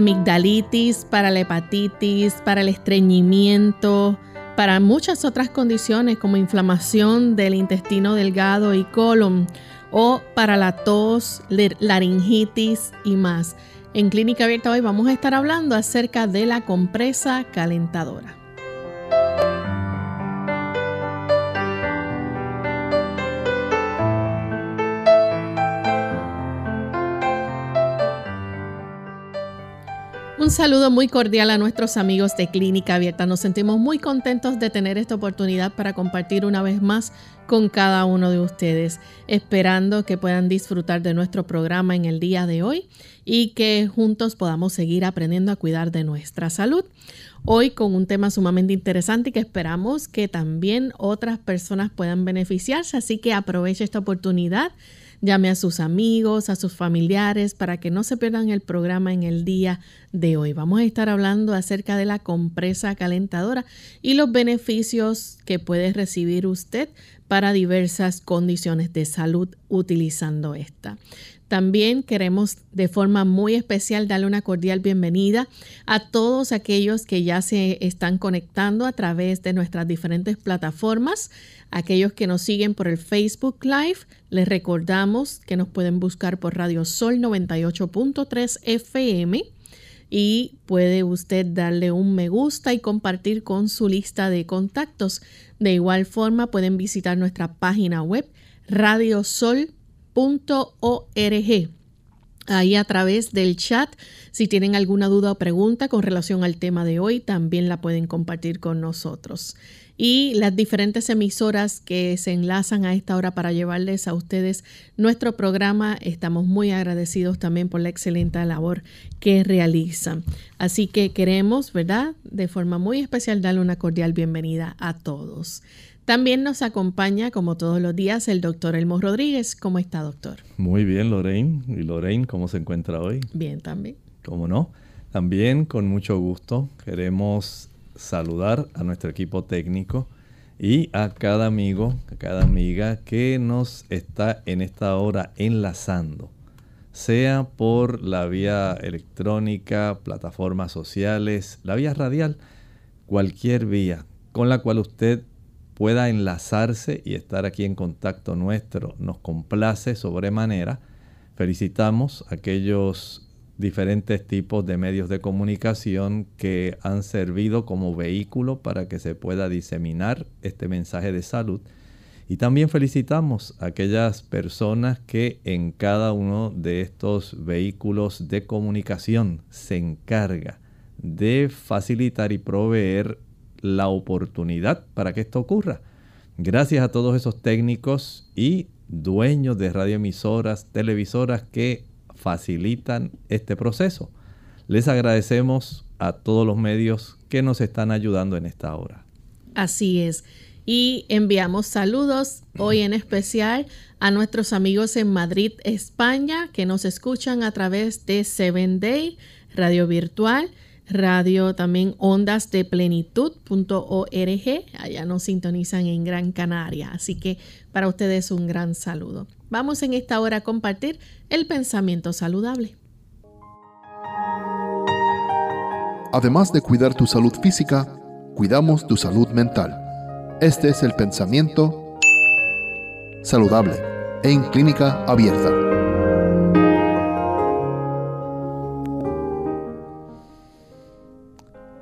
Amigdalitis, para la hepatitis, para el estreñimiento, para muchas otras condiciones como inflamación del intestino delgado y colon o para la tos, laringitis y más. En Clínica Abierta hoy vamos a estar hablando acerca de la compresa calentadora. Un saludo muy cordial a nuestros amigos de Clínica Abierta. Nos sentimos muy contentos de tener esta oportunidad para compartir una vez más con cada uno de ustedes, esperando que puedan disfrutar de nuestro programa en el día de hoy y que juntos podamos seguir aprendiendo a cuidar de nuestra salud. Hoy con un tema sumamente interesante y que esperamos que también otras personas puedan beneficiarse, así que aproveche esta oportunidad Llame a sus amigos, a sus familiares para que no se pierdan el programa en el día de hoy. Vamos a estar hablando acerca de la compresa calentadora y los beneficios que puede recibir usted para diversas condiciones de salud utilizando esta. También queremos de forma muy especial darle una cordial bienvenida a todos aquellos que ya se están conectando a través de nuestras diferentes plataformas. Aquellos que nos siguen por el Facebook Live, les recordamos que nos pueden buscar por Radio Sol 98.3 FM y puede usted darle un me gusta y compartir con su lista de contactos. De igual forma, pueden visitar nuestra página web radiosol.com .org. Ahí a través del chat, si tienen alguna duda o pregunta con relación al tema de hoy, también la pueden compartir con nosotros. Y las diferentes emisoras que se enlazan a esta hora para llevarles a ustedes nuestro programa, estamos muy agradecidos también por la excelente labor que realizan. Así que queremos, ¿verdad? De forma muy especial darle una cordial bienvenida a todos. También nos acompaña, como todos los días, el doctor Elmo Rodríguez. ¿Cómo está, doctor? Muy bien, Lorraine. ¿Y Lorraine cómo se encuentra hoy? Bien, también. ¿Cómo no? También, con mucho gusto, queremos saludar a nuestro equipo técnico y a cada amigo, a cada amiga que nos está en esta hora enlazando, sea por la vía electrónica, plataformas sociales, la vía radial, cualquier vía con la cual usted pueda enlazarse y estar aquí en contacto nuestro nos complace sobremanera. Felicitamos a aquellos diferentes tipos de medios de comunicación que han servido como vehículo para que se pueda diseminar este mensaje de salud. Y también felicitamos a aquellas personas que en cada uno de estos vehículos de comunicación se encarga de facilitar y proveer la oportunidad para que esto ocurra. Gracias a todos esos técnicos y dueños de radioemisoras, televisoras que facilitan este proceso. Les agradecemos a todos los medios que nos están ayudando en esta hora. Así es. Y enviamos saludos hoy en especial a nuestros amigos en Madrid, España, que nos escuchan a través de Seven Day, Radio Virtual radio también ondas de plenitud.org. Allá nos sintonizan en Gran Canaria. Así que para ustedes un gran saludo. Vamos en esta hora a compartir el pensamiento saludable. Además de cuidar tu salud física, cuidamos tu salud mental. Este es el pensamiento saludable en clínica abierta.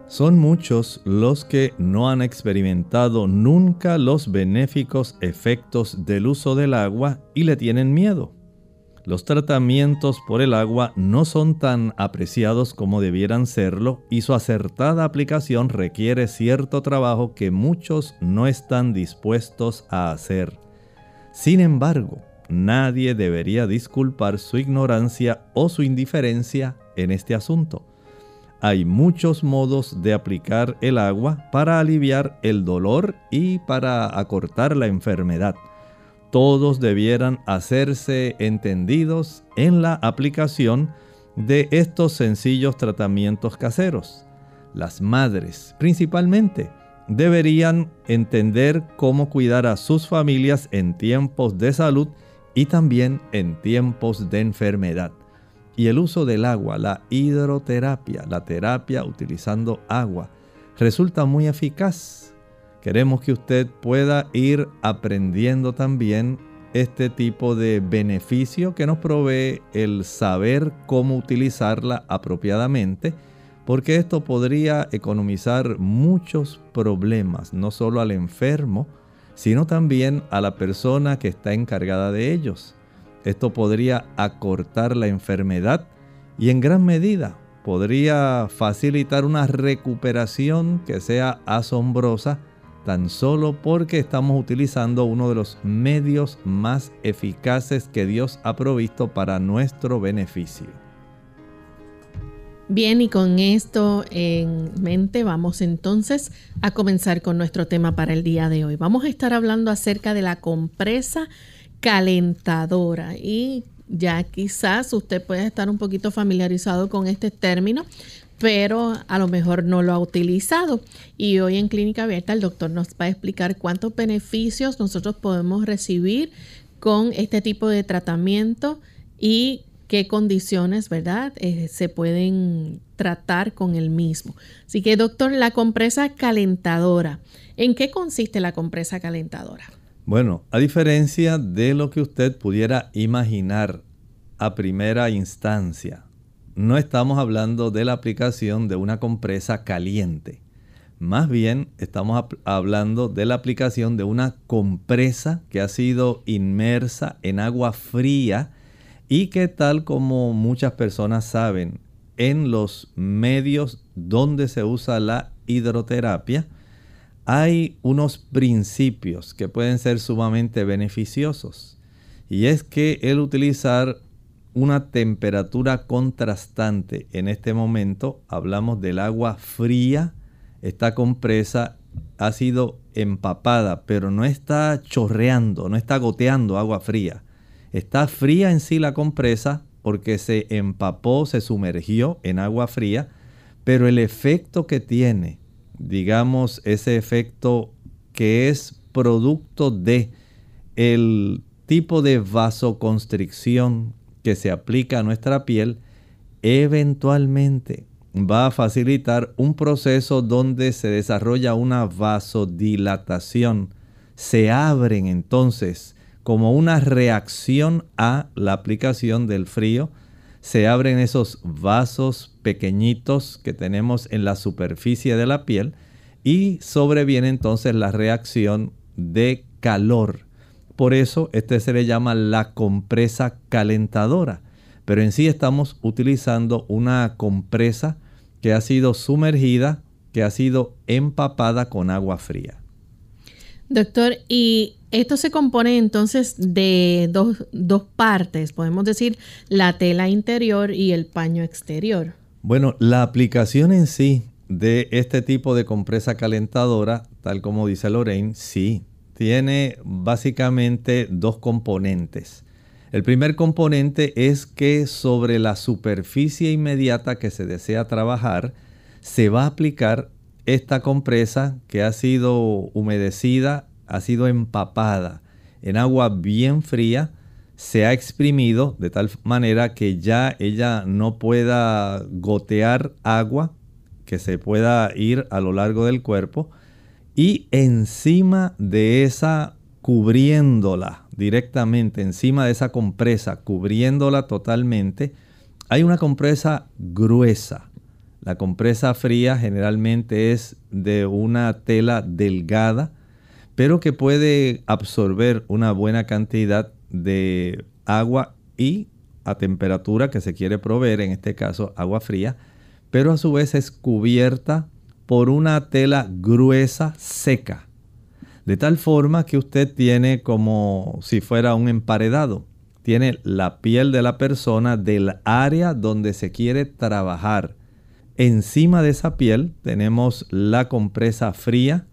Son muchos los que no han experimentado nunca los benéficos efectos del uso del agua y le tienen miedo. los tratamientos por el agua no son tan apreciados como debieran serlo y su acertada aplicación requiere cierto trabajo que muchos no están dispuestos a hacer. Sin embargo, nadie debería disculpar su ignorancia o su indiferencia en este asunto. Hay muchos modos de aplicar el agua para aliviar el dolor y para acortar la enfermedad todos debieran hacerse entendidos en la aplicación de estos sencillos tratamientos caseros. Las madres, principalmente, deberían entender cómo cuidar a sus familias en tiempos de salud y también en tiempos de enfermedad. Y el uso del agua, la hidroterapia, la terapia utilizando agua, resulta muy eficaz Queremos que usted pueda ir aprendiendo también este tipo de beneficio que nos provee el saber cómo utilizarla apropiadamente, porque esto podría economizar muchos problemas, no solo al enfermo, sino también a la persona que está encargada de ellos. Esto podría acortar la enfermedad y en gran medida podría facilitar una recuperación que sea asombrosa tan solo porque estamos utilizando uno de los medios más eficaces que Dios ha provisto para nuestro beneficio. Bien, y con esto en mente vamos entonces a comenzar con nuestro tema para el día de hoy. Vamos a estar hablando acerca de la compresa calentadora y ya quizás usted puede estar un poquito familiarizado con este término pero a lo mejor no lo ha utilizado. Y hoy en Clínica Abierta el doctor nos va a explicar cuántos beneficios nosotros podemos recibir con este tipo de tratamiento y qué condiciones, ¿verdad? Eh, se pueden tratar con el mismo. Así que, doctor, la compresa calentadora, ¿en qué consiste la compresa calentadora? Bueno, a diferencia de lo que usted pudiera imaginar a primera instancia, no estamos hablando de la aplicación de una compresa caliente. Más bien estamos hablando de la aplicación de una compresa que ha sido inmersa en agua fría y que tal como muchas personas saben, en los medios donde se usa la hidroterapia, hay unos principios que pueden ser sumamente beneficiosos. Y es que el utilizar una temperatura contrastante. En este momento hablamos del agua fría. Esta compresa ha sido empapada, pero no está chorreando, no está goteando agua fría. Está fría en sí la compresa porque se empapó, se sumergió en agua fría, pero el efecto que tiene, digamos, ese efecto que es producto de el tipo de vasoconstricción que se aplica a nuestra piel eventualmente va a facilitar un proceso donde se desarrolla una vasodilatación. Se abren entonces como una reacción a la aplicación del frío. Se abren esos vasos pequeñitos que tenemos en la superficie de la piel y sobreviene entonces la reacción de calor por eso este se le llama la compresa calentadora. Pero en sí estamos utilizando una compresa que ha sido sumergida, que ha sido empapada con agua fría. Doctor, y esto se compone entonces de dos, dos, partes, podemos decir la tela interior y el paño exterior. Bueno, la aplicación en sí de este tipo de compresa calentadora, tal como dice Lorraine, sí, tiene básicamente dos componentes. El primer componente es que sobre la superficie inmediata que se desea trabajar, se va a aplicar esta compresa que ha sido humedecida, ha sido empapada en agua bien fría, se ha exprimido de tal manera que ya ella no pueda gotear agua, que se pueda ir a lo largo del cuerpo, y encima de esa cubriéndola directamente, encima de esa compresa, cubriéndola totalmente, hay una compresa gruesa. La compresa fría generalmente es de una tela delgada, pero que puede absorber una buena cantidad de agua y a temperatura que se quiere proveer, en este caso agua fría, pero a su vez es cubierta por una tela gruesa seca. De tal forma que usted tiene como si fuera un emparedado. Tiene la piel de la persona del área donde se quiere trabajar. Encima de esa piel tenemos la compresa fría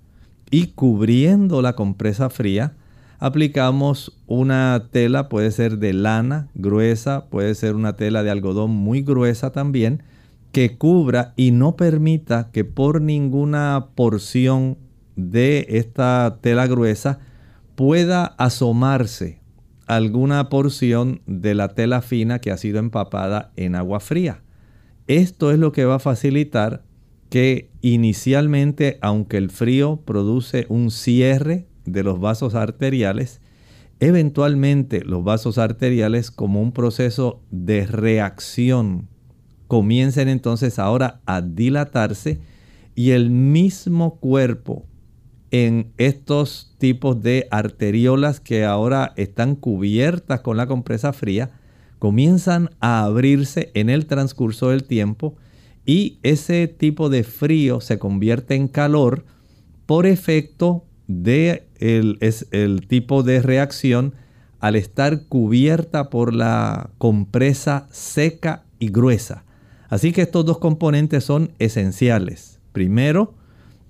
y cubriendo la compresa fría aplicamos una tela, puede ser de lana gruesa, puede ser una tela de algodón muy gruesa también, que cubra y no permita que por ninguna porción de esta tela gruesa pueda asomarse alguna porción de la tela fina que ha sido empapada en agua fría. Esto es lo que va a facilitar que inicialmente, aunque el frío produce un cierre de los vasos arteriales, eventualmente los vasos arteriales como un proceso de reacción comiencen entonces ahora a dilatarse y el mismo cuerpo en estos tipos de arteriolas que ahora están cubiertas con la compresa fría comienzan a abrirse en el transcurso del tiempo y ese tipo de frío se convierte en calor por efecto de el, es el tipo de reacción al estar cubierta por la compresa seca y gruesa. Así que estos dos componentes son esenciales. Primero,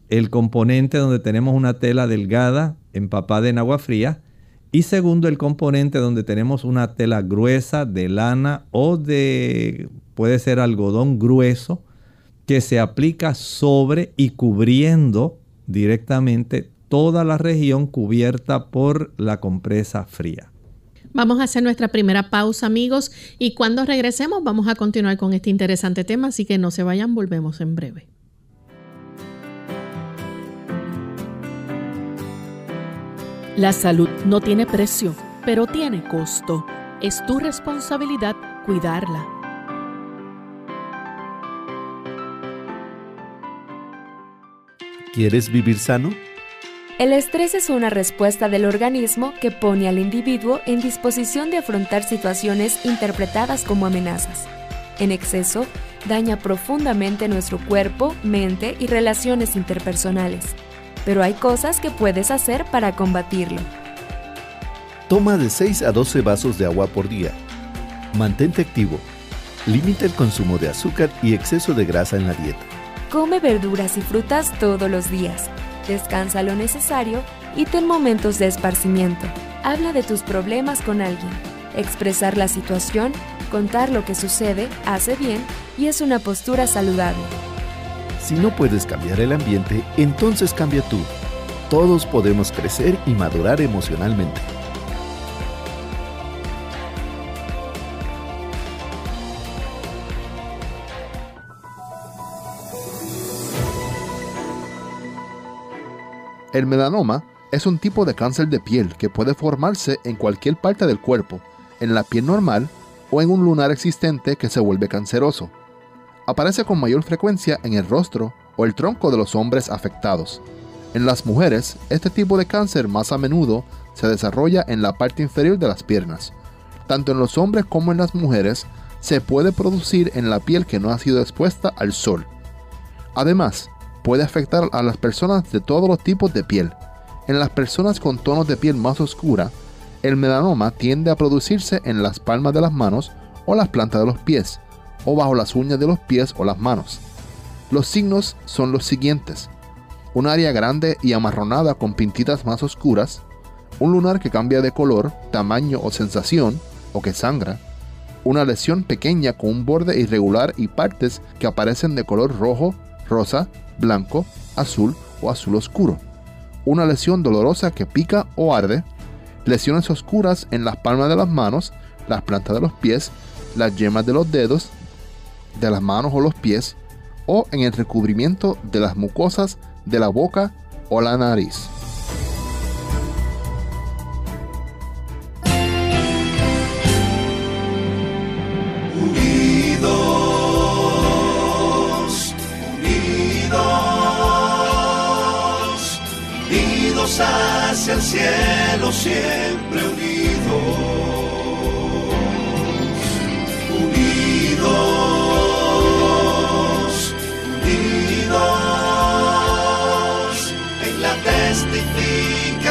el componente donde tenemos una tela delgada empapada en agua fría. Y segundo, el componente donde tenemos una tela gruesa de lana o de, puede ser algodón grueso, que se aplica sobre y cubriendo directamente toda la región cubierta por la compresa fría. Vamos a hacer nuestra primera pausa, amigos, y cuando regresemos vamos a continuar con este interesante tema, así que no se vayan, volvemos en breve. La salud no tiene precio, pero tiene costo. Es tu responsabilidad cuidarla. ¿Quieres vivir sano? El estrés es una respuesta del organismo que pone al individuo en disposición de afrontar situaciones interpretadas como amenazas. En exceso, daña profundamente nuestro cuerpo, mente y relaciones interpersonales pero hay cosas que puedes hacer para combatirlo. Toma de 6 a 12 vasos de agua por día. Mantente activo. Limita el consumo de azúcar y exceso de grasa en la dieta. Come verduras y frutas todos los días. Descansa lo necesario y ten momentos de esparcimiento. Habla de tus problemas con alguien. Expresar la situación, contar lo que sucede, hace bien y es una postura saludable. Si no puedes cambiar el ambiente, entonces cambia tú. Todos podemos crecer y madurar emocionalmente. El melanoma es un tipo de cáncer de piel que puede formarse en cualquier parte del cuerpo, en la piel normal o en un lunar existente que se vuelve canceroso aparece con mayor frecuencia en el rostro o el tronco de los hombres afectados. En las mujeres, este tipo de cáncer más a menudo se desarrolla en la parte inferior de las piernas. Tanto en los hombres como en las mujeres, se puede producir en la piel que no ha sido expuesta al sol. Además, puede afectar a las personas de todos los tipos de piel. En las personas con tonos de piel más oscura, el melanoma tiende a producirse en las palmas de las manos o las plantas de los pies, o bajo las uñas de los pies o las manos. Los signos son los siguientes. Un área grande y amarronada con pintitas más oscuras, un lunar que cambia de color, tamaño o sensación, o que sangra, una lesión pequeña con un borde irregular y partes que aparecen de color rojo, rosa, blanco, azul o azul oscuro, una lesión dolorosa que pica o arde, lesiones oscuras en las palmas de las manos, las plantas de los pies, las yemas de los dedos, de las manos o los pies o en el recubrimiento de las mucosas de la boca o la nariz. Unidos, unidos, unidos hacia el cielo, siempre unidos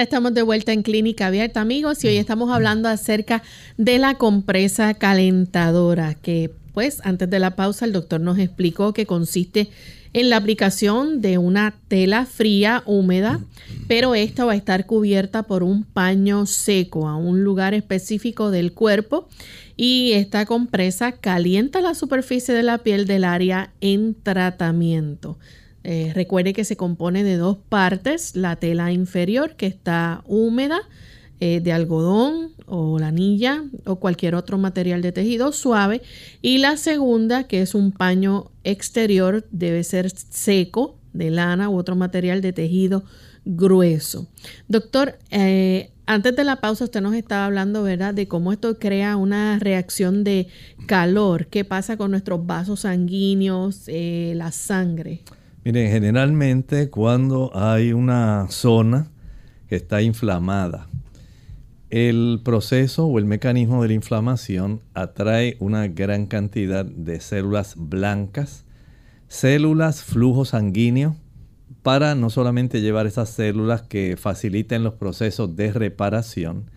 Ya estamos de vuelta en Clínica Abierta, amigos, y hoy estamos hablando acerca de la compresa calentadora, que pues antes de la pausa el doctor nos explicó que consiste en la aplicación de una tela fría, húmeda, pero esta va a estar cubierta por un paño seco a un lugar específico del cuerpo y esta compresa calienta la superficie de la piel del área en tratamiento. Eh, recuerde que se compone de dos partes, la tela inferior que está húmeda eh, de algodón o lanilla o cualquier otro material de tejido suave y la segunda que es un paño exterior debe ser seco de lana u otro material de tejido grueso. Doctor, eh, antes de la pausa usted nos estaba hablando, ¿verdad?, de cómo esto crea una reacción de calor. ¿Qué pasa con nuestros vasos sanguíneos, la sangre? Miren, generalmente cuando hay una zona que está inflamada, el proceso o el mecanismo de la inflamación atrae una gran cantidad de células blancas, células flujo sanguíneo, para no solamente llevar esas células que faciliten los procesos de reparación,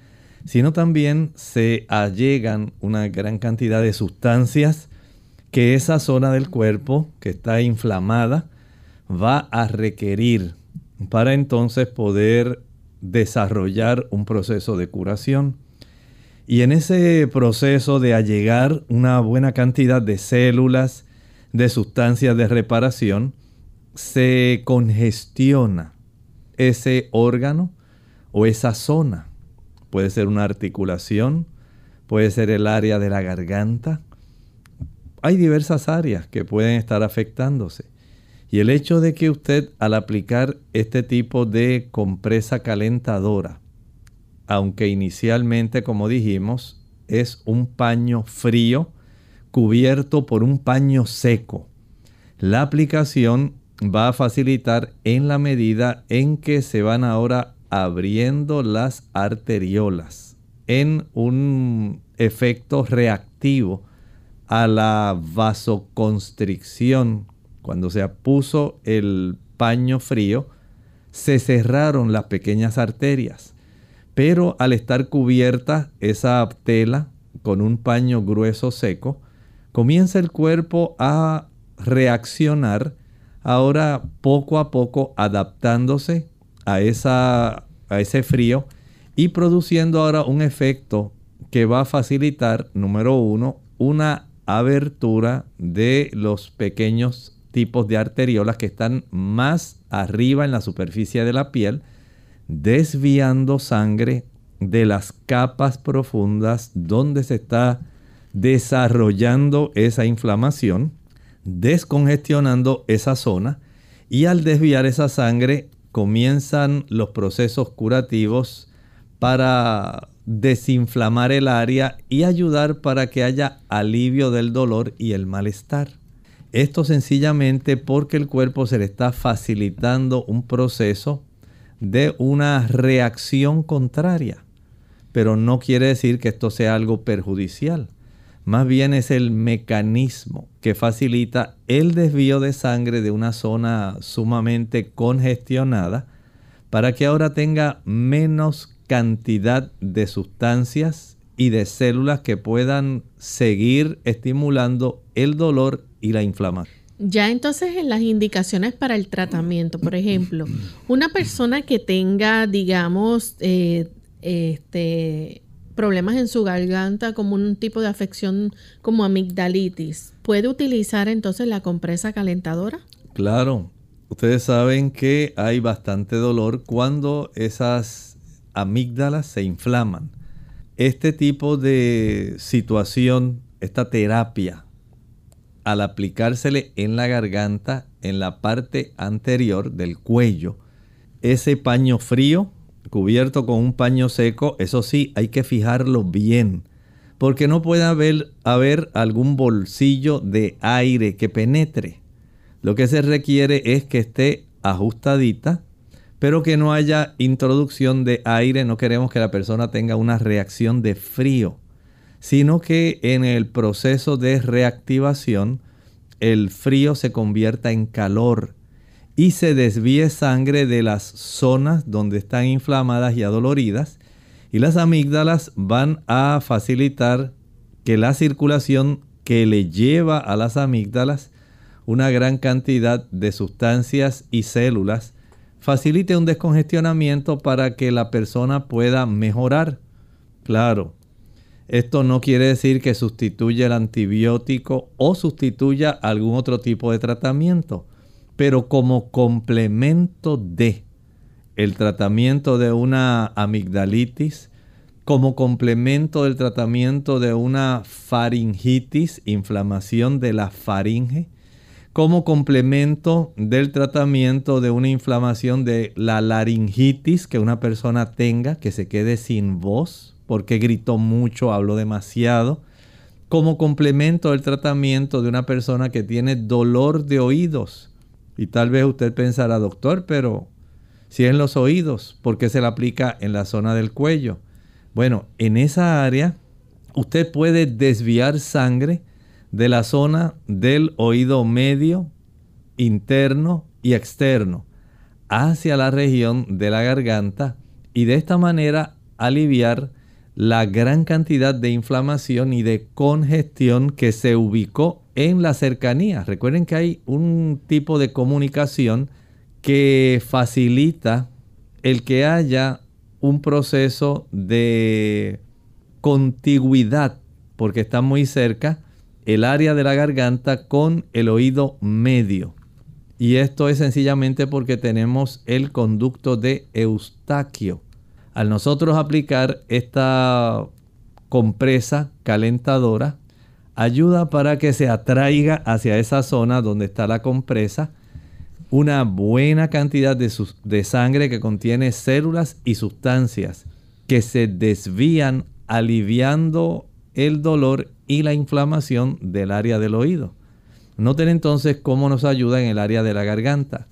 sino también se allegan una gran cantidad de sustancias que esa zona del cuerpo que está inflamada va a requerir para entonces poder desarrollar un proceso de curación. Y en ese proceso de allegar una buena cantidad de células, de sustancias de reparación, se congestiona ese órgano o esa zona. Puede ser una articulación, puede ser el área de la garganta. Hay diversas áreas que pueden estar afectándose. Y el hecho de que usted al aplicar este tipo de compresa calentadora, aunque inicialmente, como dijimos, es un paño frío cubierto por un paño seco, la aplicación va a facilitar en la medida en que se van ahora abriendo las arteriolas en un efecto reactivo a la vasoconstricción cuando se puso el paño frío, se cerraron las pequeñas arterias. Pero al estar cubierta esa tela con un paño grueso seco, comienza el cuerpo a reaccionar, ahora poco a poco adaptándose a, esa, a ese frío y produciendo ahora un efecto que va a facilitar, número uno, una abertura de los pequeños tipos de arteriolas que están más arriba en la superficie de la piel, desviando sangre de las capas profundas donde se está desarrollando esa inflamación, descongestionando esa zona y al desviar esa sangre comienzan los procesos curativos para desinflamar el área y ayudar para que haya alivio del dolor y el malestar. Esto sencillamente porque el cuerpo se le está facilitando un proceso de una reacción contraria. Pero no quiere decir que esto sea algo perjudicial. Más bien es el mecanismo que facilita el desvío de sangre de una zona sumamente congestionada para que ahora tenga menos cantidad de sustancias y de células que puedan seguir estimulando el dolor y la inflamación. Ya entonces en las indicaciones para el tratamiento, por ejemplo, una persona que tenga, digamos, eh, este, problemas en su garganta como un tipo de afección como amigdalitis, ¿puede utilizar entonces la compresa calentadora? Claro, ustedes saben que hay bastante dolor cuando esas amígdalas se inflaman. Este tipo de situación, esta terapia al aplicársele en la garganta, en la parte anterior del cuello, ese paño frío cubierto con un paño seco, eso sí, hay que fijarlo bien, porque no puede haber, haber algún bolsillo de aire que penetre. Lo que se requiere es que esté ajustadita, pero que no haya introducción de aire. No queremos que la persona tenga una reacción de frío, sino que en el proceso de reactivación el frío se convierta en calor y se desvíe sangre de las zonas donde están inflamadas y adoloridas. Y las amígdalas van a facilitar que la circulación que le lleva a las amígdalas una gran cantidad de sustancias y células facilite un descongestionamiento para que la persona pueda mejorar. Claro, esto no quiere decir que sustituya el antibiótico o sustituya algún otro tipo de tratamiento, pero como complemento de el tratamiento de una amigdalitis, como complemento del tratamiento de una faringitis, inflamación de la faringe, como complemento del tratamiento de una inflamación de la laringitis que una persona tenga, que se quede sin voz, porque gritó mucho, habló demasiado, como complemento del tratamiento de una persona que tiene dolor de oídos. Y tal vez usted pensará, doctor, pero si en los oídos, ¿por qué se le aplica en la zona del cuello? Bueno, en esa área usted puede desviar sangre de la zona del oído medio, interno y externo hacia la región de la garganta y de esta manera aliviar la gran cantidad de inflamación y de congestión que se ubicó en la cercanía. Recuerden que hay un tipo de comunicación que facilita el que haya un proceso de contigüidad, porque está muy cerca el área de la garganta con el oído medio. Y esto es sencillamente porque tenemos el conducto de Eustaquio. Al nosotros aplicar esta compresa calentadora, ayuda para que se atraiga hacia esa zona donde está la compresa una buena cantidad de, de sangre que contiene células y sustancias que se desvían aliviando el dolor y la inflamación del área del oído. Noten entonces cómo nos ayuda en el área de la garganta.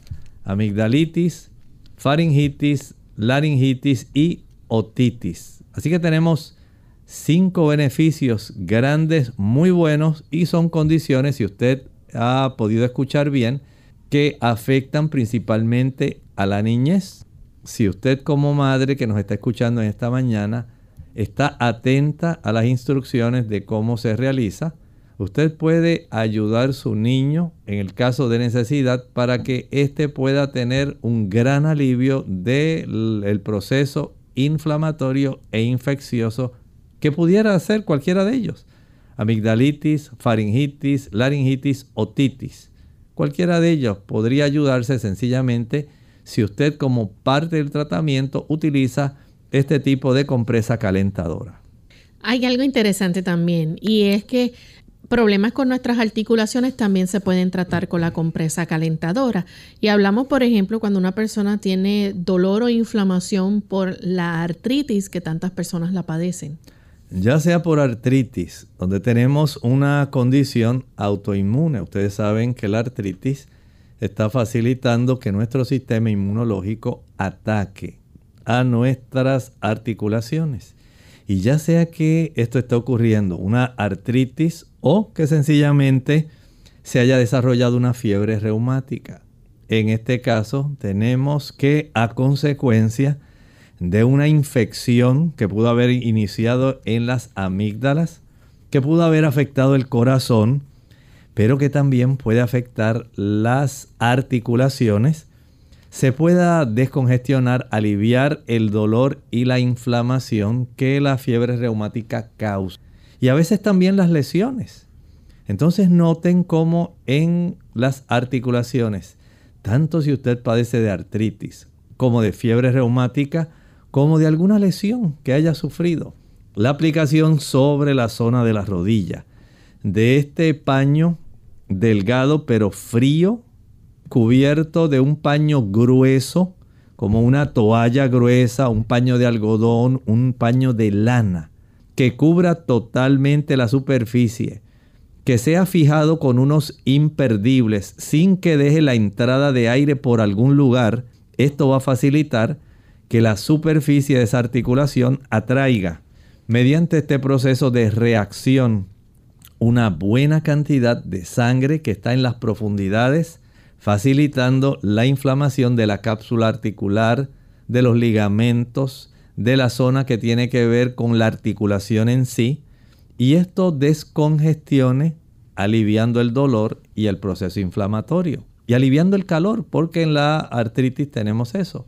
Amigdalitis, faringitis, laringitis y otitis. Así que tenemos cinco beneficios grandes, muy buenos y son condiciones, si usted ha podido escuchar bien, que afectan principalmente a la niñez. Si usted como madre que nos está escuchando en esta mañana está atenta a las instrucciones de cómo se realiza, usted puede ayudar a su niño en el caso de necesidad para que éste pueda tener un gran alivio del proceso inflamatorio e infeccioso que pudiera hacer cualquiera de ellos. Amigdalitis, faringitis, laringitis, otitis. Cualquiera de ellos podría ayudarse sencillamente si usted como parte del tratamiento utiliza este tipo de compresa calentadora. Hay algo interesante también y es que problemas con nuestras articulaciones también se pueden tratar con la compresa calentadora. Y hablamos, por ejemplo, cuando una persona tiene dolor o inflamación por la artritis que tantas personas la padecen. Ya sea por artritis, donde tenemos una condición autoinmune. Ustedes saben que la artritis está facilitando que nuestro sistema inmunológico ataque a nuestras articulaciones. Y ya sea que esto está ocurriendo, una artritis o que sencillamente se haya desarrollado una fiebre reumática. En este caso tenemos que a consecuencia de una infección que pudo haber iniciado en las amígdalas, que pudo haber afectado el corazón, pero que también puede afectar las articulaciones, se pueda descongestionar, aliviar el dolor y la inflamación que la fiebre reumática causa. Y a veces también las lesiones. Entonces noten cómo en las articulaciones, tanto si usted padece de artritis como de fiebre reumática, como de alguna lesión que haya sufrido, la aplicación sobre la zona de la rodilla de este paño delgado pero frío cubierto de un paño grueso como una toalla gruesa, un paño de algodón, un paño de lana, que cubra totalmente la superficie, que sea fijado con unos imperdibles sin que deje la entrada de aire por algún lugar, esto va a facilitar que la superficie de esa articulación atraiga mediante este proceso de reacción una buena cantidad de sangre que está en las profundidades facilitando la inflamación de la cápsula articular, de los ligamentos, de la zona que tiene que ver con la articulación en sí, y esto descongestione, aliviando el dolor y el proceso inflamatorio, y aliviando el calor, porque en la artritis tenemos eso,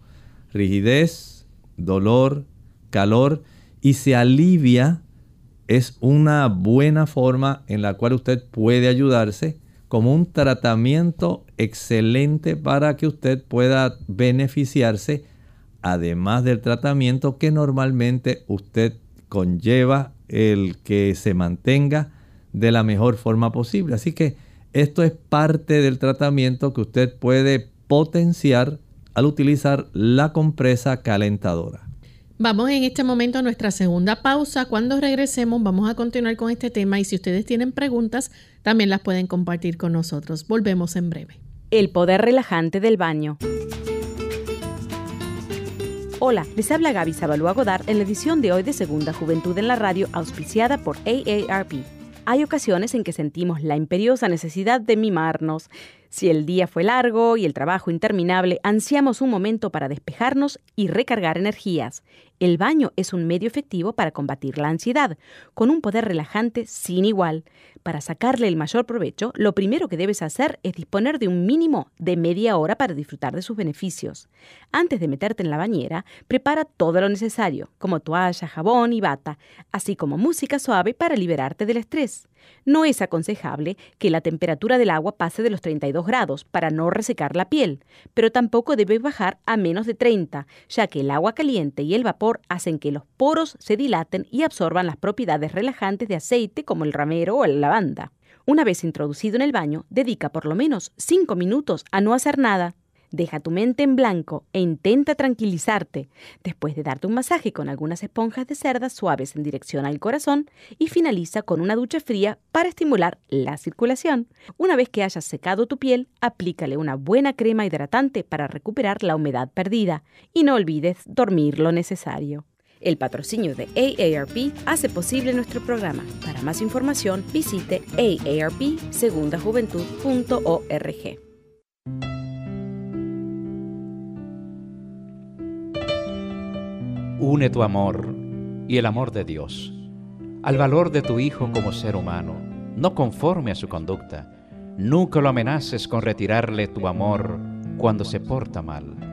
rigidez, dolor, calor, y se alivia, es una buena forma en la cual usted puede ayudarse como un tratamiento excelente para que usted pueda beneficiarse, además del tratamiento que normalmente usted conlleva el que se mantenga de la mejor forma posible. Así que esto es parte del tratamiento que usted puede potenciar al utilizar la compresa calentadora. Vamos en este momento a nuestra segunda pausa. Cuando regresemos vamos a continuar con este tema y si ustedes tienen preguntas también las pueden compartir con nosotros. Volvemos en breve. El poder relajante del baño. Hola, les habla Gaby Zabalúa Godard en la edición de hoy de Segunda Juventud en la Radio auspiciada por AARP. Hay ocasiones en que sentimos la imperiosa necesidad de mimarnos. Si el día fue largo y el trabajo interminable, ansiamos un momento para despejarnos y recargar energías. El baño es un medio efectivo para combatir la ansiedad, con un poder relajante sin igual. Para sacarle el mayor provecho, lo primero que debes hacer es disponer de un mínimo de media hora para disfrutar de sus beneficios. Antes de meterte en la bañera, prepara todo lo necesario, como toalla, jabón y bata, así como música suave para liberarte del estrés. No es aconsejable que la temperatura del agua pase de los 32 grados para no resecar la piel, pero tampoco debe bajar a menos de 30, ya que el agua caliente y el vapor hacen que los poros se dilaten y absorban las propiedades relajantes de aceite como el ramero o la lavanda. Una vez introducido en el baño, dedica por lo menos 5 minutos a no hacer nada. Deja tu mente en blanco e intenta tranquilizarte después de darte un masaje con algunas esponjas de cerda suaves en dirección al corazón y finaliza con una ducha fría para estimular la circulación. Una vez que hayas secado tu piel, aplícale una buena crema hidratante para recuperar la humedad perdida y no olvides dormir lo necesario. El patrocinio de AARP hace posible nuestro programa. Para más información, visite aarpsegundajuventud.org. Une tu amor y el amor de Dios al valor de tu hijo como ser humano, no conforme a su conducta. Nunca lo amenaces con retirarle tu amor cuando se porta mal.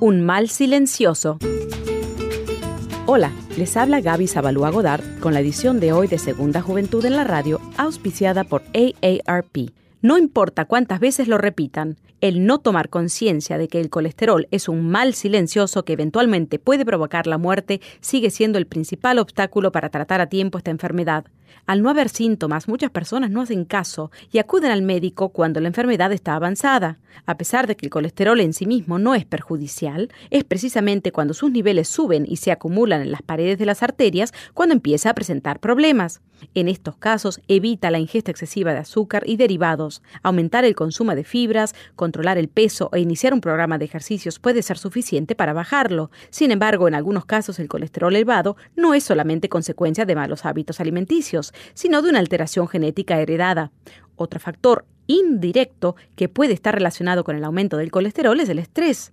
Un mal silencioso. Hola, les habla Gaby Zabalúa Godard con la edición de hoy de Segunda Juventud en la Radio, auspiciada por AARP. No importa cuántas veces lo repitan, el no tomar conciencia de que el colesterol es un mal silencioso que eventualmente puede provocar la muerte sigue siendo el principal obstáculo para tratar a tiempo esta enfermedad. Al no haber síntomas, muchas personas no hacen caso y acuden al médico cuando la enfermedad está avanzada. A pesar de que el colesterol en sí mismo no es perjudicial, es precisamente cuando sus niveles suben y se acumulan en las paredes de las arterias cuando empieza a presentar problemas. En estos casos, evita la ingesta excesiva de azúcar y derivados. Aumentar el consumo de fibras, controlar el peso e iniciar un programa de ejercicios puede ser suficiente para bajarlo. Sin embargo, en algunos casos el colesterol elevado no es solamente consecuencia de malos hábitos alimenticios, sino de una alteración genética heredada. Otro factor indirecto que puede estar relacionado con el aumento del colesterol es el estrés.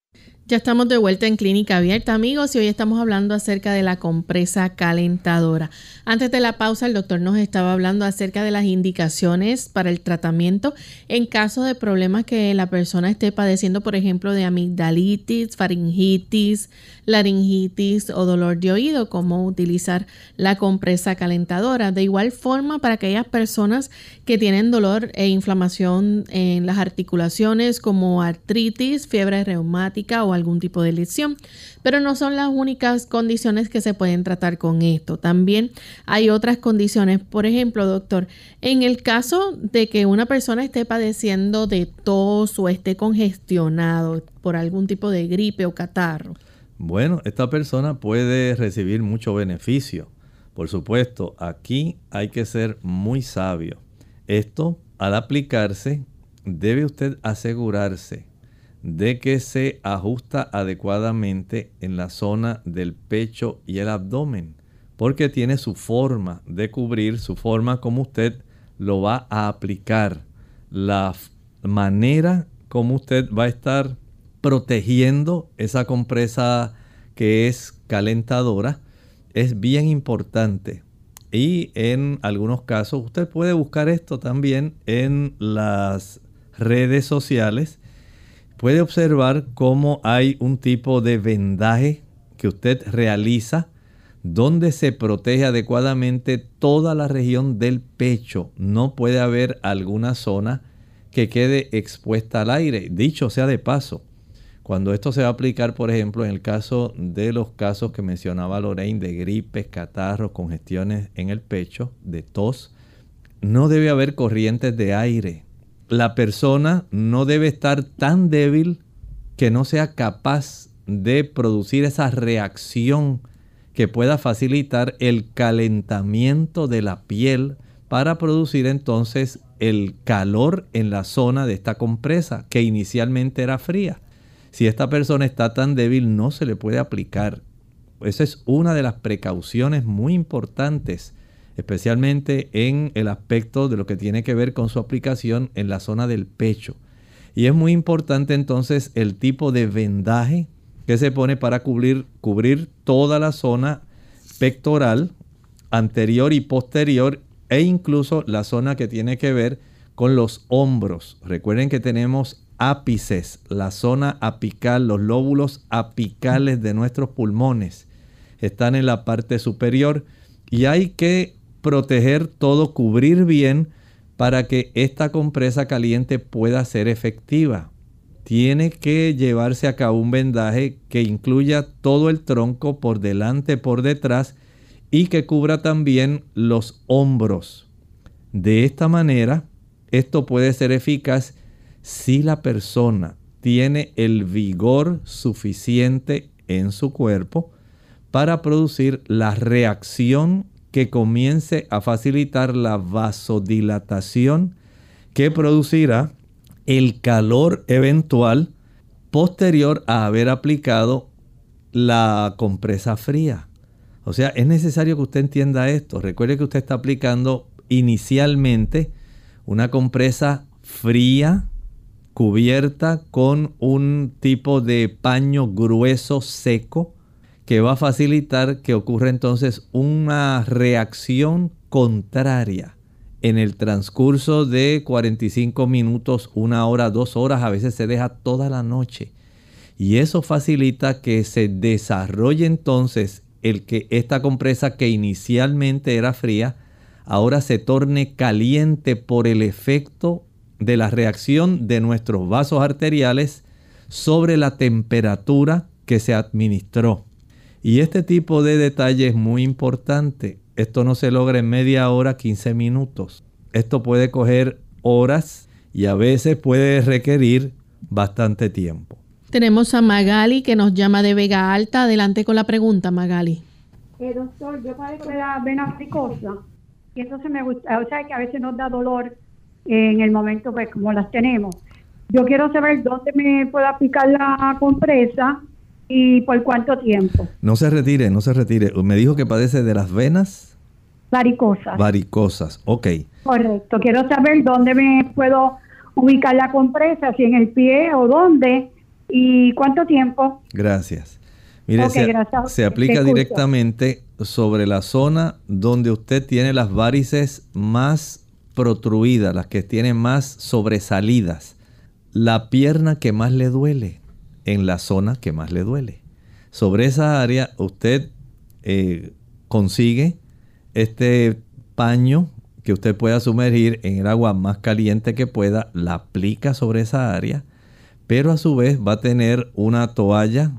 Ya estamos de vuelta en Clínica Abierta, amigos, y hoy estamos hablando acerca de la compresa calentadora. Antes de la pausa, el doctor nos estaba hablando acerca de las indicaciones para el tratamiento en caso de problemas que la persona esté padeciendo, por ejemplo, de amigdalitis, faringitis, laringitis o dolor de oído, cómo utilizar la compresa calentadora. De igual forma, para aquellas personas que tienen dolor e inflamación en las articulaciones, como artritis, fiebre reumática o algún tipo de lesión. Pero no son las únicas condiciones que se pueden tratar con esto. También hay otras condiciones. Por ejemplo, doctor, en el caso de que una persona esté padeciendo de tos o esté congestionado por algún tipo de gripe o catarro. Bueno, esta persona puede recibir mucho beneficio. Por supuesto, aquí hay que ser muy sabio. Esto, al aplicarse, debe usted asegurarse de que se ajusta adecuadamente en la zona del pecho y el abdomen, porque tiene su forma de cubrir, su forma como usted lo va a aplicar, la manera como usted va a estar protegiendo esa compresa que es calentadora es bien importante. Y en algunos casos usted puede buscar esto también en las redes sociales puede observar cómo hay un tipo de vendaje que usted realiza donde se protege adecuadamente toda la región del pecho. No puede haber alguna zona que quede expuesta al aire. Dicho sea de paso, cuando esto se va a aplicar, por ejemplo, en el caso de los casos que mencionaba Lorraine de gripes, catarros, congestiones en el pecho, de tos, no debe haber corrientes de aire la persona no debe estar tan débil que no sea capaz de producir esa reacción que pueda facilitar el calentamiento de la piel para producir entonces el calor en la zona de esta compresa que inicialmente era fría. Si esta persona está tan débil no se le puede aplicar. Esa es una de las precauciones muy importantes especialmente en el aspecto de lo que tiene que ver con su aplicación en la zona del pecho. Y es muy importante entonces el tipo de vendaje que se pone para cubrir, cubrir toda la zona pectoral, anterior y posterior, e incluso la zona que tiene que ver con los hombros. Recuerden que tenemos ápices, la zona apical, los lóbulos apicales de nuestros pulmones están en la parte superior y hay que proteger todo, cubrir bien para que esta compresa caliente pueda ser efectiva. Tiene que llevarse a cabo un vendaje que incluya todo el tronco por delante, por detrás y que cubra también los hombros. De esta manera, esto puede ser eficaz si la persona tiene el vigor suficiente en su cuerpo para producir la reacción que comience a facilitar la vasodilatación que producirá el calor eventual posterior a haber aplicado la compresa fría. O sea, es necesario que usted entienda esto. Recuerde que usted está aplicando inicialmente una compresa fría cubierta con un tipo de paño grueso seco que va a facilitar que ocurra entonces una reacción contraria en el transcurso de 45 minutos, una hora, dos horas, a veces se deja toda la noche. Y eso facilita que se desarrolle entonces el que esta compresa que inicialmente era fría, ahora se torne caliente por el efecto de la reacción de nuestros vasos arteriales sobre la temperatura que se administró. Y este tipo de detalle es muy importante. Esto no se logra en media hora, 15 minutos. Esto puede coger horas y a veces puede requerir bastante tiempo. Tenemos a Magali que nos llama de Vega Alta. Adelante con la pregunta, Magali. Eh, doctor, yo padezco de la vena fricosa y entonces me gusta, o sea que a veces nos da dolor en el momento pues como las tenemos. Yo quiero saber dónde me puedo aplicar la compresa y por cuánto tiempo. No se retire, no se retire. Me dijo que padece de las venas. Varicosas. Varicosas, ok. Correcto. Quiero saber dónde me puedo ubicar la compresa, si en el pie o dónde y cuánto tiempo. Gracias. Mire, se, aplica directamente sobre la zona donde usted tiene las varices más protruidas, las que tienen más sobresalidas. La pierna que más le duele en la zona que más le duele. Sobre esa área usted eh, consigue este paño que usted pueda sumergir en el agua más caliente que pueda, la aplica sobre esa área, pero a su vez va a tener una toalla,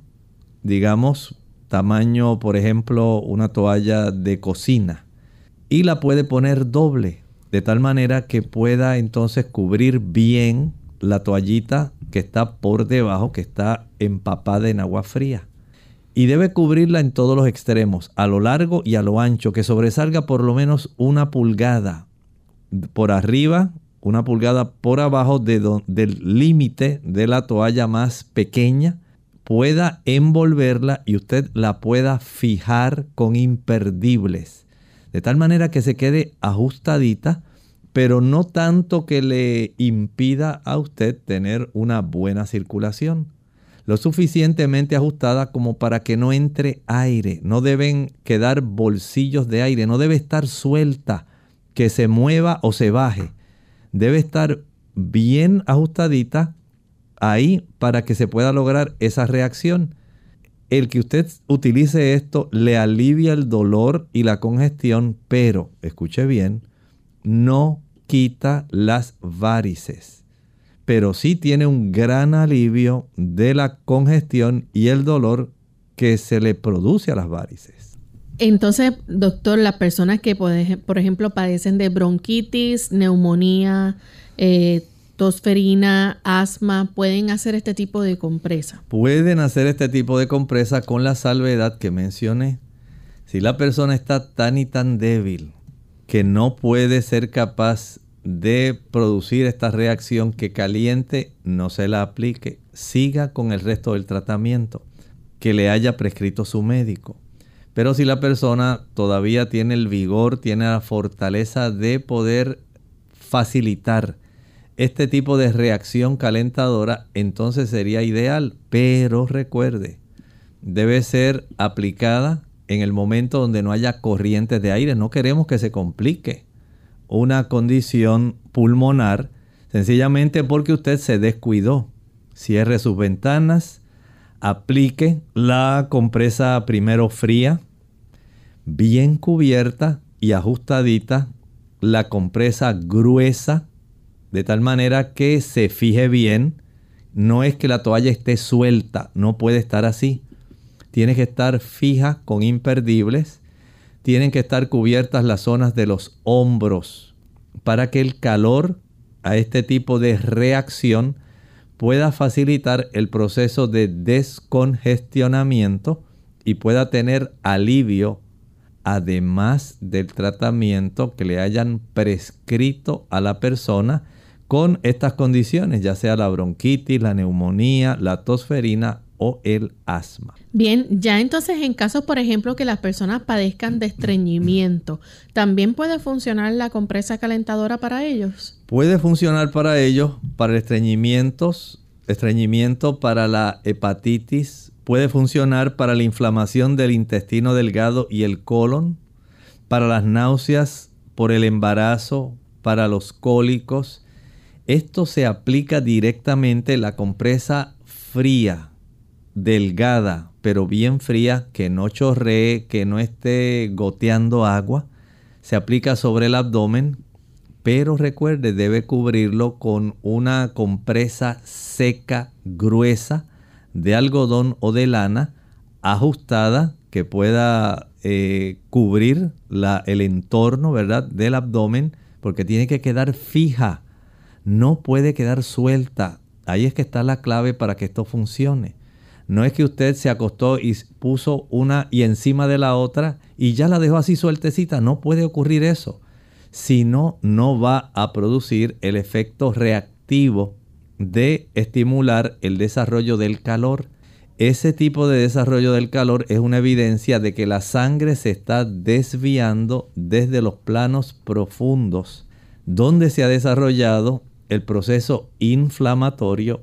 digamos, tamaño, por ejemplo, una toalla de cocina, y la puede poner doble, de tal manera que pueda entonces cubrir bien la toallita que está por debajo, que está empapada en agua fría. Y debe cubrirla en todos los extremos, a lo largo y a lo ancho, que sobresalga por lo menos una pulgada por arriba, una pulgada por abajo de del límite de la toalla más pequeña, pueda envolverla y usted la pueda fijar con imperdibles, de tal manera que se quede ajustadita pero no tanto que le impida a usted tener una buena circulación. Lo suficientemente ajustada como para que no entre aire. No deben quedar bolsillos de aire. No debe estar suelta, que se mueva o se baje. Debe estar bien ajustadita ahí para que se pueda lograr esa reacción. El que usted utilice esto le alivia el dolor y la congestión, pero, escuche bien, no quita las varices, pero sí tiene un gran alivio de la congestión y el dolor que se le produce a las varices. Entonces, doctor, las personas que, por ejemplo, padecen de bronquitis, neumonía, eh, tosferina, asma, pueden hacer este tipo de compresa. Pueden hacer este tipo de compresa con la salvedad que mencioné. Si la persona está tan y tan débil que no puede ser capaz de producir esta reacción que caliente, no se la aplique. Siga con el resto del tratamiento que le haya prescrito su médico. Pero si la persona todavía tiene el vigor, tiene la fortaleza de poder facilitar este tipo de reacción calentadora, entonces sería ideal. Pero recuerde, debe ser aplicada en el momento donde no haya corrientes de aire. No queremos que se complique una condición pulmonar sencillamente porque usted se descuidó. Cierre sus ventanas, aplique la compresa primero fría, bien cubierta y ajustadita, la compresa gruesa, de tal manera que se fije bien. No es que la toalla esté suelta, no puede estar así tiene que estar fija con imperdibles, tienen que estar cubiertas las zonas de los hombros para que el calor a este tipo de reacción pueda facilitar el proceso de descongestionamiento y pueda tener alivio además del tratamiento que le hayan prescrito a la persona con estas condiciones, ya sea la bronquitis, la neumonía, la tosferina o el asma. Bien, ya entonces en casos, por ejemplo, que las personas padezcan de estreñimiento, ¿también puede funcionar la compresa calentadora para ellos? Puede funcionar para ellos, para estreñimientos, estreñimiento para la hepatitis, puede funcionar para la inflamación del intestino delgado y el colon, para las náuseas por el embarazo, para los cólicos. Esto se aplica directamente la compresa fría, delgada, pero bien fría, que no chorree, que no esté goteando agua. Se aplica sobre el abdomen, pero recuerde, debe cubrirlo con una compresa seca, gruesa, de algodón o de lana, ajustada, que pueda eh, cubrir el entorno, ¿verdad?, del abdomen, porque tiene que quedar fija, no puede quedar suelta. Ahí es que está la clave para que esto funcione. No es que usted se acostó y puso una y encima de la otra y ya la dejó así sueltecita. No puede ocurrir eso. Si no, no va a producir el efecto reactivo de estimular el desarrollo del calor. Ese tipo de desarrollo del calor es una evidencia de que la sangre se está desviando desde los planos profundos donde se ha desarrollado el proceso inflamatorio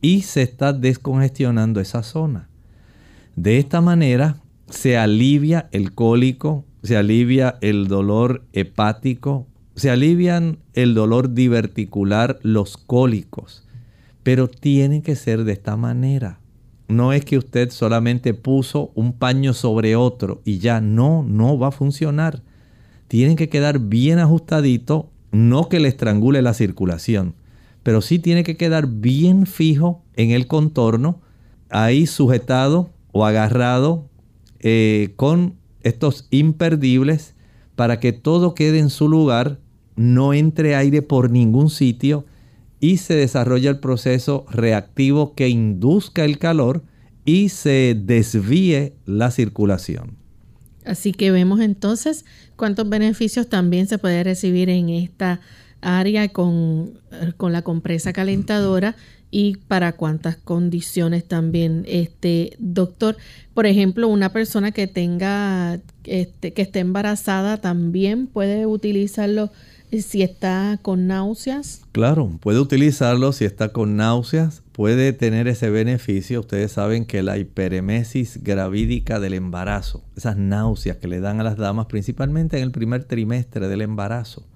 y se está descongestionando esa zona. De esta manera se alivia el cólico, se alivia el dolor hepático, se alivian el dolor diverticular, los cólicos, pero tiene que ser de esta manera. No es que usted solamente puso un paño sobre otro y ya no, no va a funcionar. Tienen que quedar bien ajustadito, no que le estrangule la circulación pero sí tiene que quedar bien fijo en el contorno, ahí sujetado o agarrado eh, con estos imperdibles para que todo quede en su lugar, no entre aire por ningún sitio y se desarrolla el proceso reactivo que induzca el calor y se desvíe la circulación. Así que vemos entonces cuántos beneficios también se puede recibir en esta área con, con la compresa calentadora y para cuántas condiciones también. Este doctor por ejemplo una persona que tenga este, que esté embarazada también puede utilizarlo si está con náuseas. Claro puede utilizarlo si está con náuseas puede tener ese beneficio ustedes saben que la hiperemesis gravídica del embarazo esas náuseas que le dan a las damas principalmente en el primer trimestre del embarazo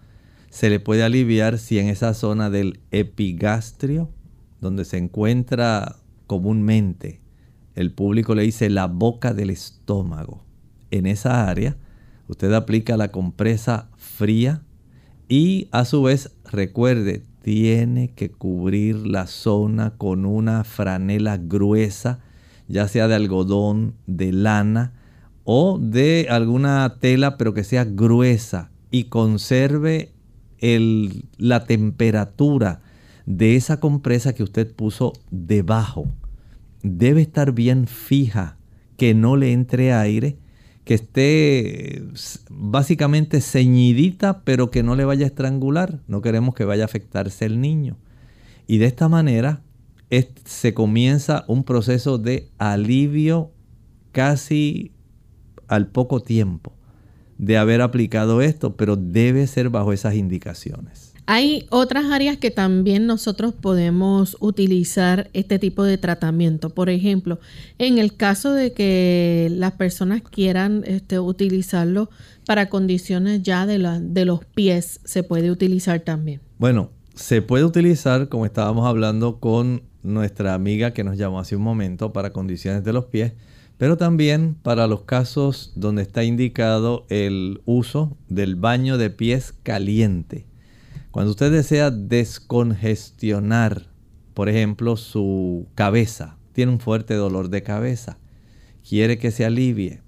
se le puede aliviar si en esa zona del epigastrio, donde se encuentra comúnmente, el público le dice la boca del estómago. En esa área, usted aplica la compresa fría y a su vez, recuerde, tiene que cubrir la zona con una franela gruesa, ya sea de algodón, de lana o de alguna tela, pero que sea gruesa y conserve la temperatura de esa compresa que usted puso debajo. Debe estar bien fija, que no le entre aire, que esté básicamente ceñidita, pero que no le vaya a estrangular. No queremos que vaya a afectarse el niño. Y de esta manera se comienza un proceso de alivio casi al poco tiempo de haber aplicado esto, pero debe ser bajo esas indicaciones. Hay otras áreas que también nosotros podemos utilizar este tipo de tratamiento. Por ejemplo, en el caso de que las personas quieran este, utilizarlo para condiciones ya de, de los pies, se puede utilizar también. Bueno, se puede utilizar, como estábamos hablando con nuestra amiga que nos llamó hace un momento, para condiciones de los pies pero también para los casos donde está indicado el uso del baño de pies caliente. Cuando usted desea descongestionar, por ejemplo, su cabeza, tiene un fuerte dolor de cabeza, quiere que se alivie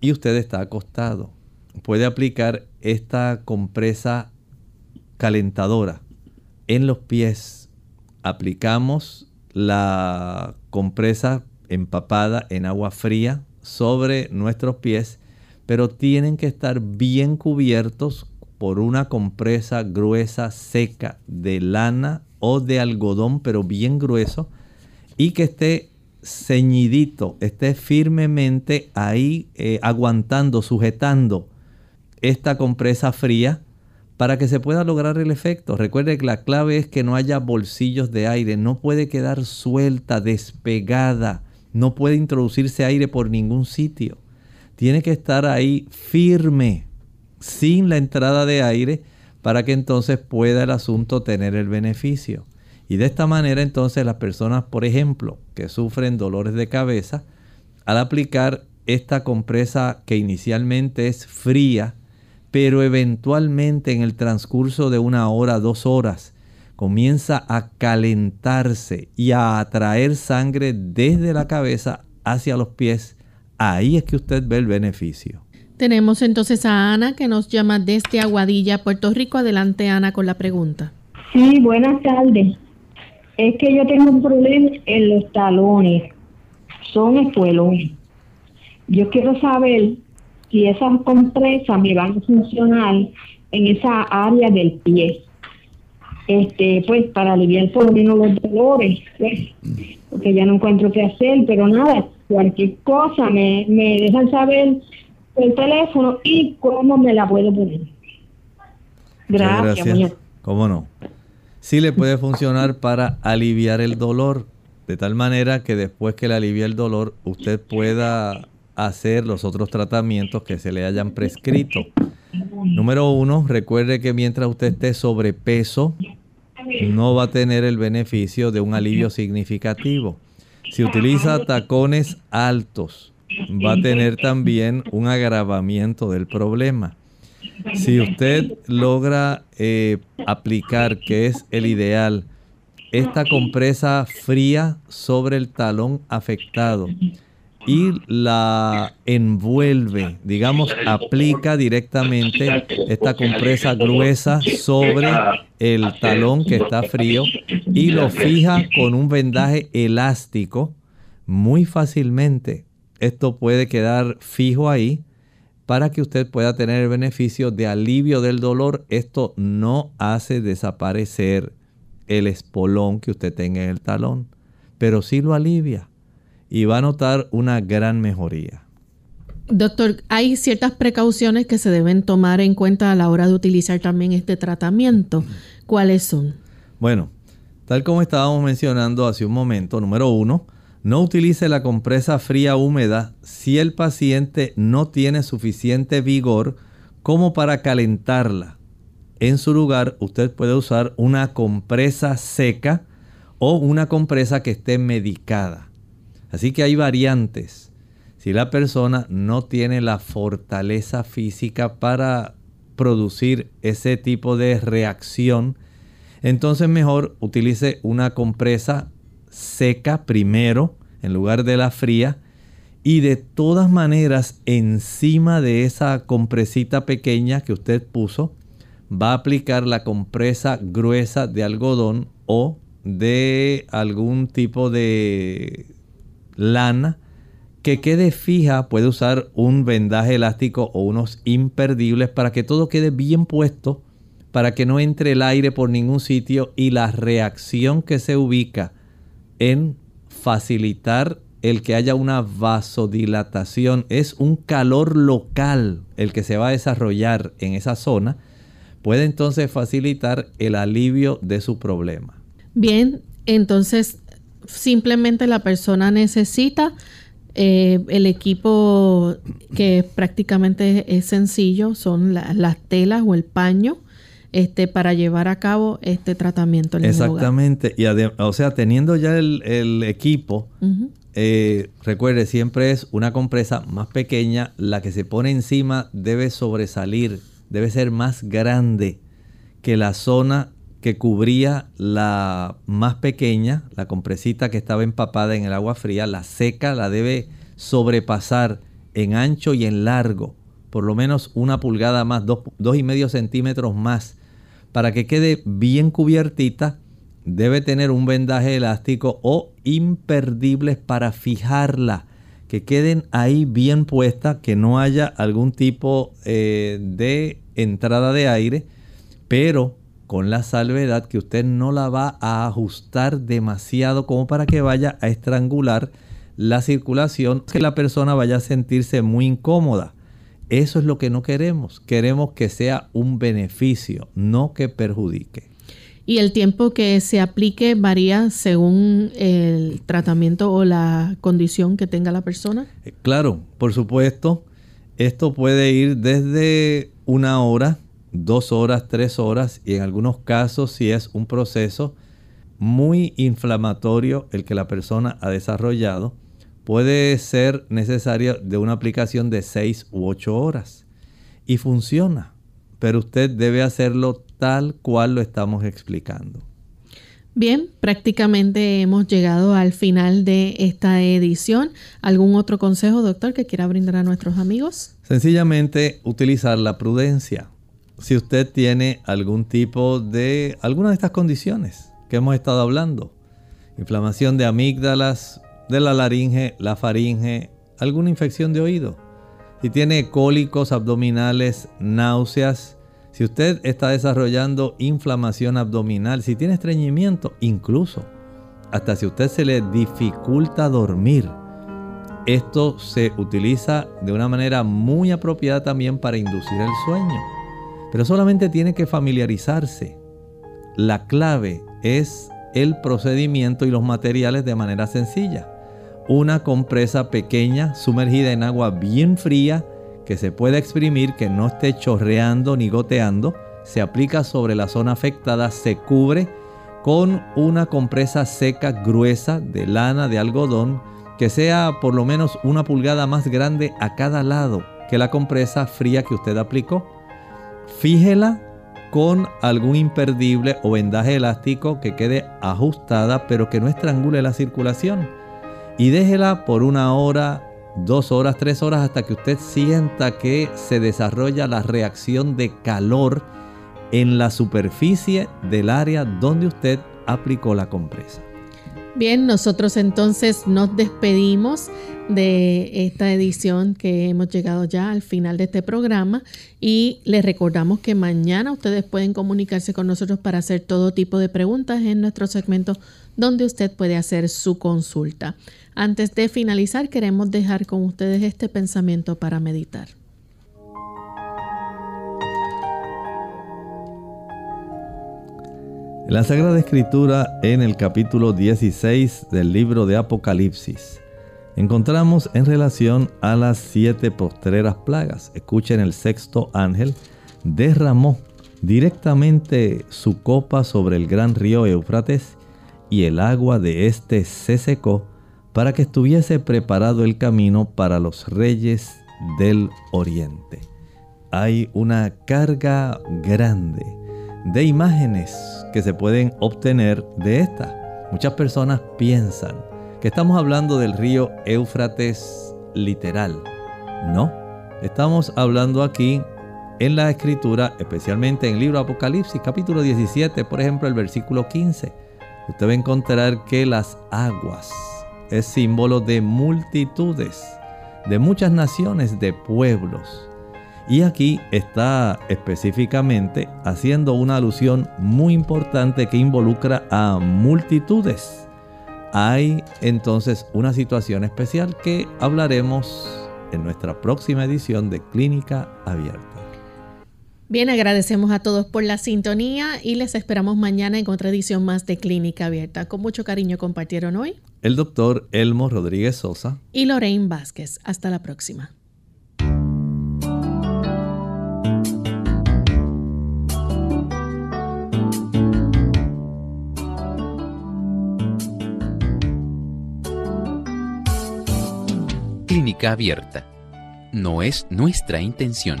y usted está acostado, puede aplicar esta compresa calentadora en los pies. Aplicamos la compresa empapada en agua fría sobre nuestros pies, pero tienen que estar bien cubiertos por una compresa gruesa, seca, de lana o de algodón, pero bien grueso, y que esté ceñidito, esté firmemente ahí eh, aguantando, sujetando esta compresa fría para que se pueda lograr el efecto. Recuerde que la clave es que no haya bolsillos de aire, no puede quedar suelta, despegada, no puede introducirse aire por ningún sitio. Tiene que estar ahí firme, sin la entrada de aire, para que entonces pueda el asunto tener el beneficio. Y de esta manera entonces las personas, por ejemplo, que sufren dolores de cabeza, al aplicar esta compresa que inicialmente es fría, pero eventualmente en el transcurso de una hora, dos horas, comienza a calentarse y a atraer sangre desde la cabeza hacia los pies, ahí es que usted ve el beneficio. Tenemos entonces a Ana que nos llama desde Aguadilla, Puerto Rico. Adelante Ana con la pregunta. Sí, buenas tardes. Es que yo tengo un problema en los talones. Son espuelones. Yo quiero saber si esas compresas me van a funcionar en esa área del pie. Este, pues para aliviar por lo menos los dolores, pues, porque ya no encuentro qué hacer, pero nada, cualquier cosa me, me dejan saber el teléfono y cómo me la puedo poner. Gracias. gracias. ¿Cómo no? sí le puede funcionar para aliviar el dolor, de tal manera que después que le alivie el dolor, usted pueda hacer los otros tratamientos que se le hayan prescrito. Número uno, recuerde que mientras usted esté sobrepeso, no va a tener el beneficio de un alivio significativo. Si utiliza tacones altos, va a tener también un agravamiento del problema. Si usted logra eh, aplicar, que es el ideal, esta compresa fría sobre el talón afectado y la envuelve, digamos, aplica directamente esta compresa gruesa sobre el talón que está frío y lo fija con un vendaje elástico muy fácilmente. Esto puede quedar fijo ahí para que usted pueda tener el beneficio de alivio del dolor. Esto no hace desaparecer el espolón que usted tenga en el talón, pero sí lo alivia y va a notar una gran mejoría. Doctor, hay ciertas precauciones que se deben tomar en cuenta a la hora de utilizar también este tratamiento. ¿Cuáles son? Bueno, tal como estábamos mencionando hace un momento, número uno, no utilice la compresa fría húmeda si el paciente no tiene suficiente vigor como para calentarla. En su lugar, usted puede usar una compresa seca o una compresa que esté medicada. Así que hay variantes. Si la persona no tiene la fortaleza física para producir ese tipo de reacción, entonces mejor utilice una compresa seca primero en lugar de la fría y de todas maneras encima de esa compresita pequeña que usted puso va a aplicar la compresa gruesa de algodón o de algún tipo de lana que quede fija. Puede usar un vendaje elástico o unos imperdibles para que todo quede bien puesto para que no entre el aire por ningún sitio y la reacción que se ubica en facilitar el que haya una vasodilatación, es un calor local el que se va a desarrollar en esa zona, puede entonces facilitar el alivio de su problema. Bien, entonces simplemente la persona necesita eh, el equipo que prácticamente es sencillo, son las telas o el paño este, para llevar a cabo este tratamiento. En Exactamente, y o sea, teniendo ya el, equipo, eh, recuerde, siempre es una compresa más pequeña, la que se pone encima debe sobresalir, debe ser más grande que la zona que cubría la más pequeña, la compresita que estaba empapada en el agua fría, la seca la debe sobrepasar en ancho y en largo, por lo menos una pulgada más, dos, dos y medio centímetros más para que quede bien cubiertita, debe tener un vendaje elástico o imperdibles para fijarla, que queden ahí bien puestas, que no haya algún tipo eh, de entrada de aire, pero con la salvedad que usted no la va a ajustar demasiado como para que vaya a estrangular la circulación, que la persona vaya a sentirse muy incómoda. Eso es lo que no queremos. Queremos que sea un beneficio, no que perjudique. ¿Y el tiempo que se aplique varía según el tratamiento o la condición que tenga la persona? Eh, claro, por supuesto. Esto puede ir desde una hora, dos horas, tres horas y en algunos casos si es un proceso muy inflamatorio el que la persona ha desarrollado, puede ser necesario de una aplicación de 6 u 8 horas. Y funciona, pero usted debe hacerlo tal cual lo estamos explicando. Bien, prácticamente hemos llegado al final de esta edición. ¿Algún otro consejo, doctor, que quiera brindar a nuestros amigos? Sencillamente utilizar la prudencia. Si usted tiene algún tipo de alguna de estas condiciones que hemos estado hablando, inflamación de amígdalas, de la laringe, la faringe, alguna infección de oído, si tiene cólicos abdominales, náuseas, si usted está desarrollando inflamación abdominal, si tiene estreñimiento, incluso hasta si usted se le dificulta dormir, esto se utiliza de una manera muy apropiada también para inducir el sueño. Pero solamente tiene que familiarizarse. La clave es el procedimiento y los materiales de manera sencilla una compresa pequeña sumergida en agua bien fría que se puede exprimir, que no esté chorreando ni goteando. Se aplica sobre la zona afectada, se cubre con una compresa seca gruesa de lana de algodón que sea por lo menos una pulgada más grande a cada lado que la compresa fría que usted aplicó. Fíjela con algún imperdible o vendaje elástico que quede ajustada pero que no estrangule la circulación y déjela por una hora, dos horas, tres horas hasta que usted sienta que se desarrolla la reacción de calor en la superficie del área donde usted aplicó la compresa. Bien, nosotros entonces nos despedimos de esta edición que hemos llegado ya al final de este programa y les recordamos que mañana ustedes pueden comunicarse con nosotros para hacer todo tipo de preguntas en nuestro segmento donde usted puede hacer su consulta. Antes de finalizar, queremos dejar con ustedes este pensamiento para meditar. En la Sagrada Escritura, en el capítulo 16 del libro de Apocalipsis, encontramos en relación a las siete postreras plagas. Escuchen, el sexto ángel derramó directamente su copa sobre el gran río Eufrates y el agua de éste se secó para que estuviese preparado el camino para los reyes del oriente. Hay una carga grande de imágenes que se pueden obtener de esta. Muchas personas piensan que estamos hablando del río Éufrates literal. No, estamos hablando aquí en la escritura, especialmente en el libro Apocalipsis, capítulo 17, por ejemplo, el versículo 15. Usted va a encontrar que las aguas es símbolo de multitudes, de muchas naciones, de pueblos. Y aquí está específicamente haciendo una alusión muy importante que involucra a multitudes. Hay entonces una situación especial que hablaremos en nuestra próxima edición de Clínica Abierta. Bien, agradecemos a todos por la sintonía y les esperamos mañana en otra edición más de Clínica Abierta. Con mucho cariño compartieron hoy el doctor Elmo Rodríguez Sosa y Lorraine Vázquez. Hasta la próxima. Clínica Abierta. No es nuestra intención